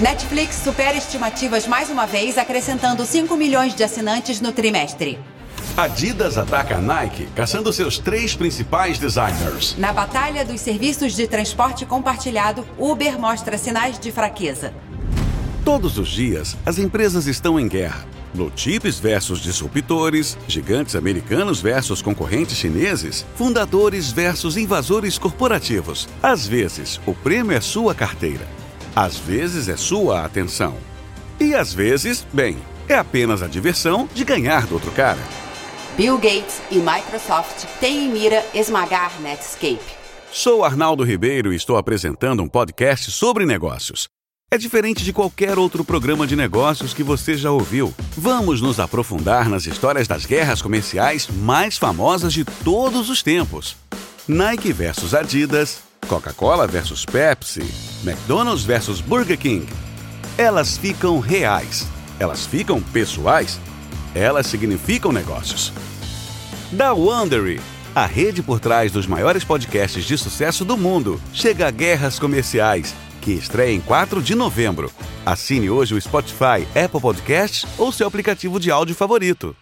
Netflix supera estimativas mais uma vez, acrescentando 5 milhões de assinantes no trimestre. Adidas ataca a Nike, caçando seus três principais designers. Na batalha dos serviços de transporte compartilhado, Uber mostra sinais de fraqueza. Todos os dias, as empresas estão em guerra. Blue chips versus disruptores, gigantes americanos versus concorrentes chineses, fundadores versus invasores corporativos. Às vezes, o prêmio é sua carteira. Às vezes é sua atenção. E às vezes, bem, é apenas a diversão de ganhar do outro cara. Bill Gates e Microsoft têm em mira esmagar Netscape. Sou Arnaldo Ribeiro e estou apresentando um podcast sobre negócios. É diferente de qualquer outro programa de negócios que você já ouviu. Vamos nos aprofundar nas histórias das guerras comerciais mais famosas de todos os tempos. Nike versus Adidas, Coca-Cola versus Pepsi, McDonald's versus Burger King. Elas ficam reais. Elas ficam pessoais. Elas significam negócios. Da Wondery, a rede por trás dos maiores podcasts de sucesso do mundo, chega a Guerras Comerciais, que estreia em 4 de novembro. Assine hoje o Spotify, Apple Podcasts ou seu aplicativo de áudio favorito.